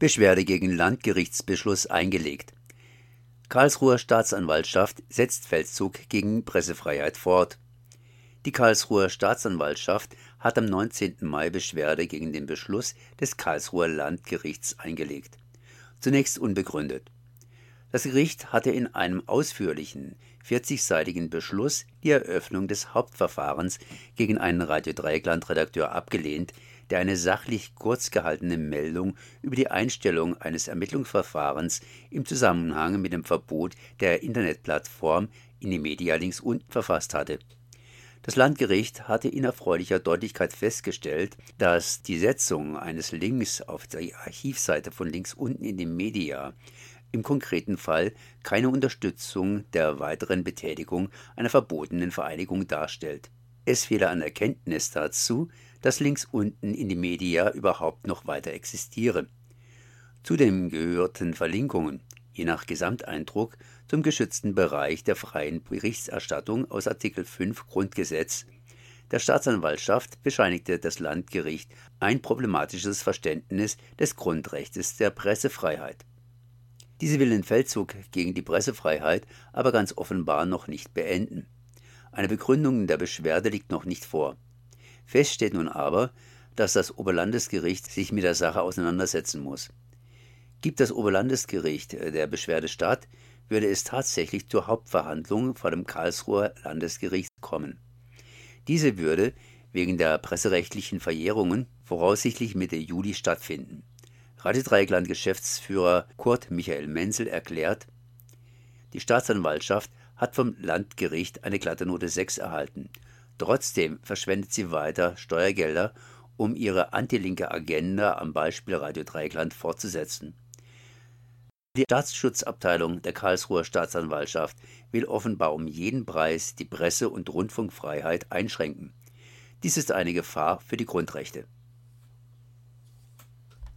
Beschwerde gegen Landgerichtsbeschluss eingelegt. Karlsruher Staatsanwaltschaft setzt Feldzug gegen Pressefreiheit fort. Die Karlsruher Staatsanwaltschaft hat am 19. Mai Beschwerde gegen den Beschluss des Karlsruher Landgerichts eingelegt. Zunächst unbegründet. Das Gericht hatte in einem ausführlichen, 40-seitigen Beschluss die Eröffnung des Hauptverfahrens gegen einen Radio Dreieckland-Redakteur abgelehnt, der eine sachlich kurz gehaltene Meldung über die Einstellung eines Ermittlungsverfahrens im Zusammenhang mit dem Verbot der Internetplattform in die Media links unten verfasst hatte. Das Landgericht hatte in erfreulicher Deutlichkeit festgestellt, dass die Setzung eines Links auf die Archivseite von links unten in die Media im konkreten Fall keine Unterstützung der weiteren Betätigung einer verbotenen Vereinigung darstellt. Es fehle an Erkenntnis dazu, dass links unten in die Media überhaupt noch weiter existiere. Zudem gehörten Verlinkungen, je nach Gesamteindruck, zum geschützten Bereich der freien Berichterstattung aus Artikel 5 Grundgesetz. Der Staatsanwaltschaft bescheinigte das Landgericht ein problematisches Verständnis des Grundrechts der Pressefreiheit. Diese will den Feldzug gegen die Pressefreiheit aber ganz offenbar noch nicht beenden. Eine Begründung der Beschwerde liegt noch nicht vor. Fest steht nun aber, dass das Oberlandesgericht sich mit der Sache auseinandersetzen muss. Gibt das Oberlandesgericht der Beschwerde statt, würde es tatsächlich zur Hauptverhandlung vor dem Karlsruher Landesgericht kommen. Diese würde wegen der presserechtlichen Verjährungen voraussichtlich Mitte Juli stattfinden. Radio Dreieckland Geschäftsführer Kurt Michael Menzel erklärt, die Staatsanwaltschaft hat vom Landgericht eine glatte Note 6 erhalten. Trotzdem verschwendet sie weiter Steuergelder, um ihre antilinke Agenda am Beispiel Radio Dreieckland fortzusetzen. Die Staatsschutzabteilung der Karlsruher Staatsanwaltschaft will offenbar um jeden Preis die Presse- und Rundfunkfreiheit einschränken. Dies ist eine Gefahr für die Grundrechte